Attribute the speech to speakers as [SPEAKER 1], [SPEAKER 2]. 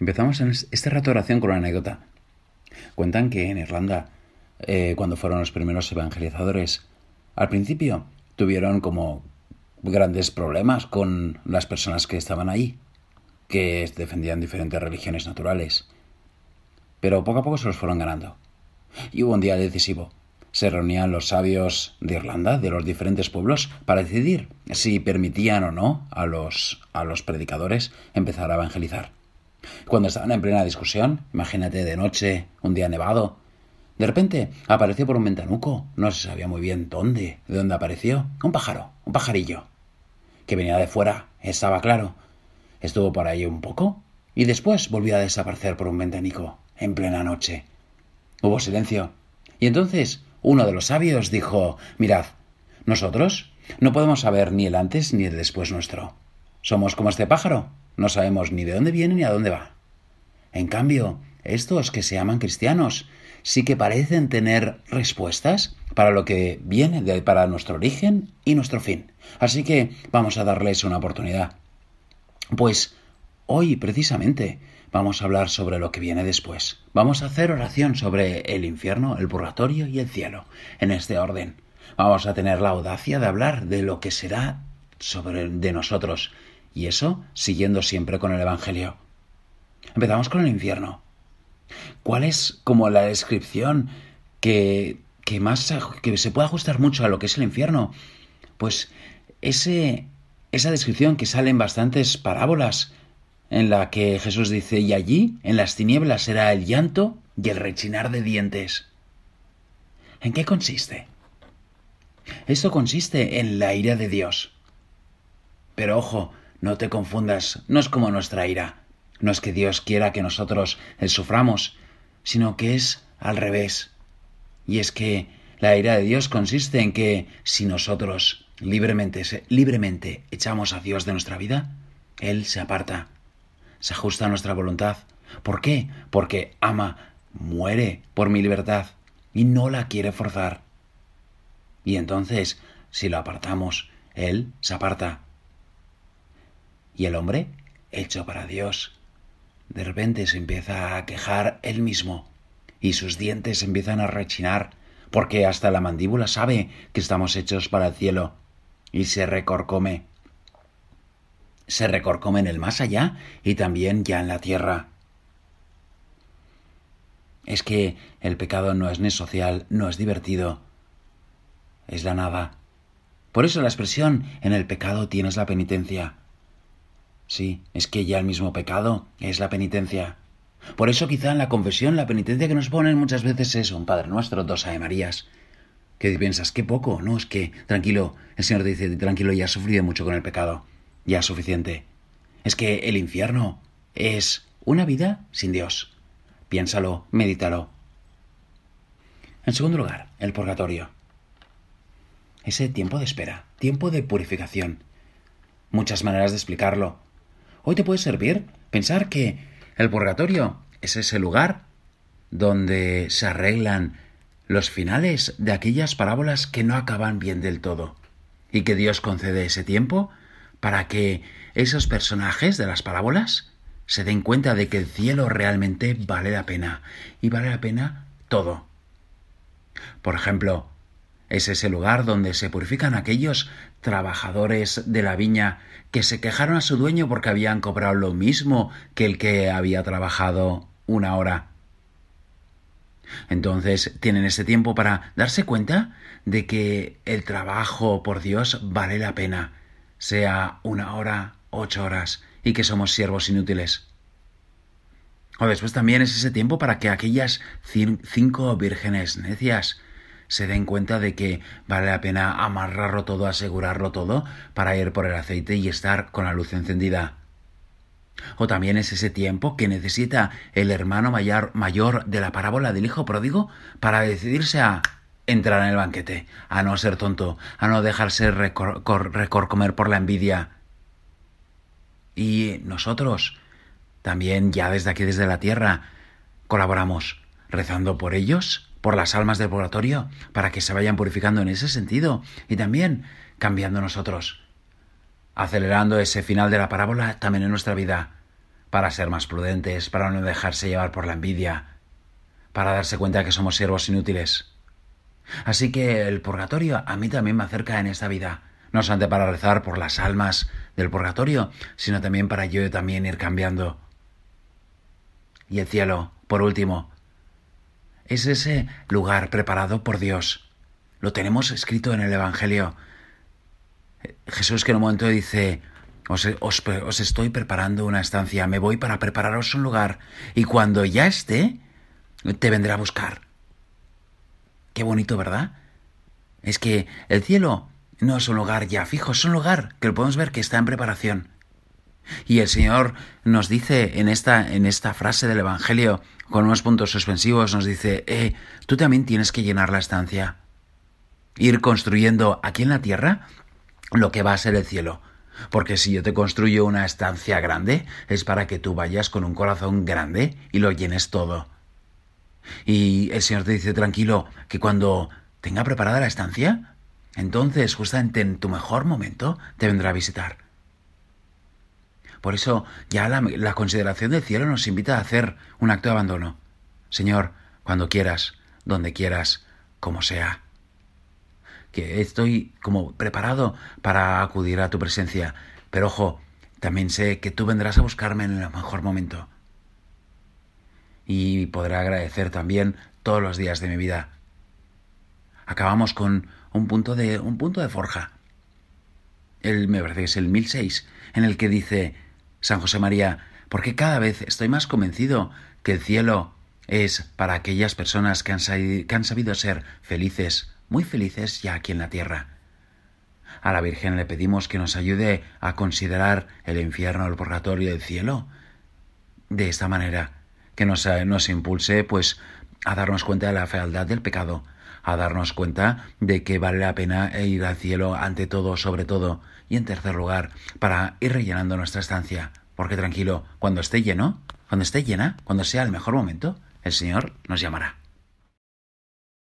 [SPEAKER 1] Empezamos en este rato oración con una anécdota. Cuentan que en Irlanda, eh, cuando fueron los primeros evangelizadores, al principio tuvieron como grandes problemas con las personas que estaban ahí, que defendían diferentes religiones naturales. Pero poco a poco se los fueron ganando. Y hubo un día decisivo. Se reunían los sabios de Irlanda, de los diferentes pueblos, para decidir si permitían o no a los, a los predicadores empezar a evangelizar. Cuando estaban en plena discusión, imagínate de noche, un día nevado, de repente apareció por un ventanuco, no se sabía muy bien dónde, de dónde apareció, un pájaro, un pajarillo, que venía de fuera, estaba claro. Estuvo por ahí un poco y después volvió a desaparecer por un ventanico, en plena noche. Hubo silencio. Y entonces uno de los sabios dijo, mirad, nosotros no podemos saber ni el antes ni el después nuestro. Somos como este pájaro, no sabemos ni de dónde viene ni a dónde va. En cambio, estos que se llaman cristianos sí que parecen tener respuestas para lo que viene, de, para nuestro origen y nuestro fin. Así que vamos a darles una oportunidad. Pues hoy, precisamente, vamos a hablar sobre lo que viene después. Vamos a hacer oración sobre el infierno, el purgatorio y el cielo, en este orden. Vamos a tener la audacia de hablar de lo que será sobre de nosotros y eso siguiendo siempre con el Evangelio. Empezamos con el infierno. ¿Cuál es como la descripción que, que más que se puede ajustar mucho a lo que es el infierno? Pues ese, esa descripción que sale en bastantes parábolas, en la que Jesús dice, y allí, en las tinieblas, será el llanto y el rechinar de dientes. ¿En qué consiste? Esto consiste en la ira de Dios. Pero ojo, no te confundas, no es como nuestra ira. No es que Dios quiera que nosotros suframos, sino que es al revés. Y es que la ira de Dios consiste en que si nosotros libremente, libremente echamos a Dios de nuestra vida, Él se aparta, se ajusta a nuestra voluntad. ¿Por qué? Porque ama, muere por mi libertad y no la quiere forzar. Y entonces, si lo apartamos, Él se aparta y el hombre, hecho para Dios, de repente se empieza a quejar él mismo y sus dientes empiezan a rechinar porque hasta la mandíbula sabe que estamos hechos para el cielo y se recorcome. Se recorcome en el más allá y también ya en la tierra. Es que el pecado no es ni social, no es divertido, es la nada. Por eso la expresión en el pecado tienes la penitencia. Sí, es que ya el mismo pecado es la penitencia. Por eso quizá en la confesión la penitencia que nos ponen muchas veces es un Padre Nuestro, dos Ave Marías. Que piensas, qué poco, no, es que, tranquilo, el Señor dice, tranquilo, ya has sufrido mucho con el pecado, ya es suficiente. Es que el infierno es una vida sin Dios. Piénsalo, medítalo. En segundo lugar, el purgatorio. Ese tiempo de espera, tiempo de purificación. Muchas maneras de explicarlo. Hoy te puede servir pensar que el purgatorio es ese lugar donde se arreglan los finales de aquellas parábolas que no acaban bien del todo y que Dios concede ese tiempo para que esos personajes de las parábolas se den cuenta de que el cielo realmente vale la pena y vale la pena todo. Por ejemplo, es ese lugar donde se purifican aquellos trabajadores de la viña que se quejaron a su dueño porque habían cobrado lo mismo que el que había trabajado una hora. Entonces tienen ese tiempo para darse cuenta de que el trabajo por Dios vale la pena, sea una hora, ocho horas, y que somos siervos inútiles. O después también es ese tiempo para que aquellas cinco vírgenes necias se den cuenta de que vale la pena amarrarlo todo, asegurarlo todo, para ir por el aceite y estar con la luz encendida. O también es ese tiempo que necesita el hermano mayor, mayor de la parábola del hijo pródigo para decidirse a entrar en el banquete, a no ser tonto, a no dejarse recorcomer por la envidia. Y nosotros, también ya desde aquí, desde la tierra, colaboramos rezando por ellos por las almas del purgatorio, para que se vayan purificando en ese sentido y también cambiando nosotros, acelerando ese final de la parábola también en nuestra vida, para ser más prudentes, para no dejarse llevar por la envidia, para darse cuenta que somos siervos inútiles. Así que el purgatorio a mí también me acerca en esta vida, no solamente para rezar por las almas del purgatorio, sino también para yo también ir cambiando. Y el cielo, por último, es ese lugar preparado por Dios. Lo tenemos escrito en el Evangelio. Jesús que en un momento dice, os, os, estoy preparando una estancia, me voy para prepararos un lugar, y cuando ya esté, te vendré a buscar. Qué bonito, ¿verdad? Es que el cielo no es un lugar ya fijo, es un lugar que lo podemos ver que está en preparación. Y el Señor nos dice en esta, en esta frase del Evangelio, con unos puntos suspensivos, nos dice, eh, tú también tienes que llenar la estancia. Ir construyendo aquí en la tierra lo que va a ser el cielo. Porque si yo te construyo una estancia grande, es para que tú vayas con un corazón grande y lo llenes todo. Y el Señor te dice tranquilo que cuando tenga preparada la estancia, entonces justamente en tu mejor momento te vendrá a visitar. Por eso ya la, consideración del cielo nos invita a hacer un acto de abandono. Señor, cuando quieras, donde quieras, como sea. Que estoy como preparado para acudir a tu presencia. Pero ojo, también sé que tú vendrás a buscarme en el mejor momento. Y podré agradecer también todos los días de mi vida. Acabamos con un punto de, un punto de forja. El, me parece que es el 1006, en el que dice, San José María, porque cada vez estoy más convencido que el cielo es para aquellas personas que han, sabido ser felices, muy felices ya aquí en la tierra. A la Virgen le pedimos que nos ayude a considerar el infierno, el purgatorio, el cielo de esta manera, que nos, nos impulse pues a darnos cuenta de la fealdad del pecado, a darnos cuenta de que vale la pena ir al cielo ante todo, sobre todo, y en tercer lugar, para ir rellenando nuestra estancia. Porque tranquilo, cuando esté lleno, cuando esté llena, cuando sea el mejor momento, el Señor nos llamará.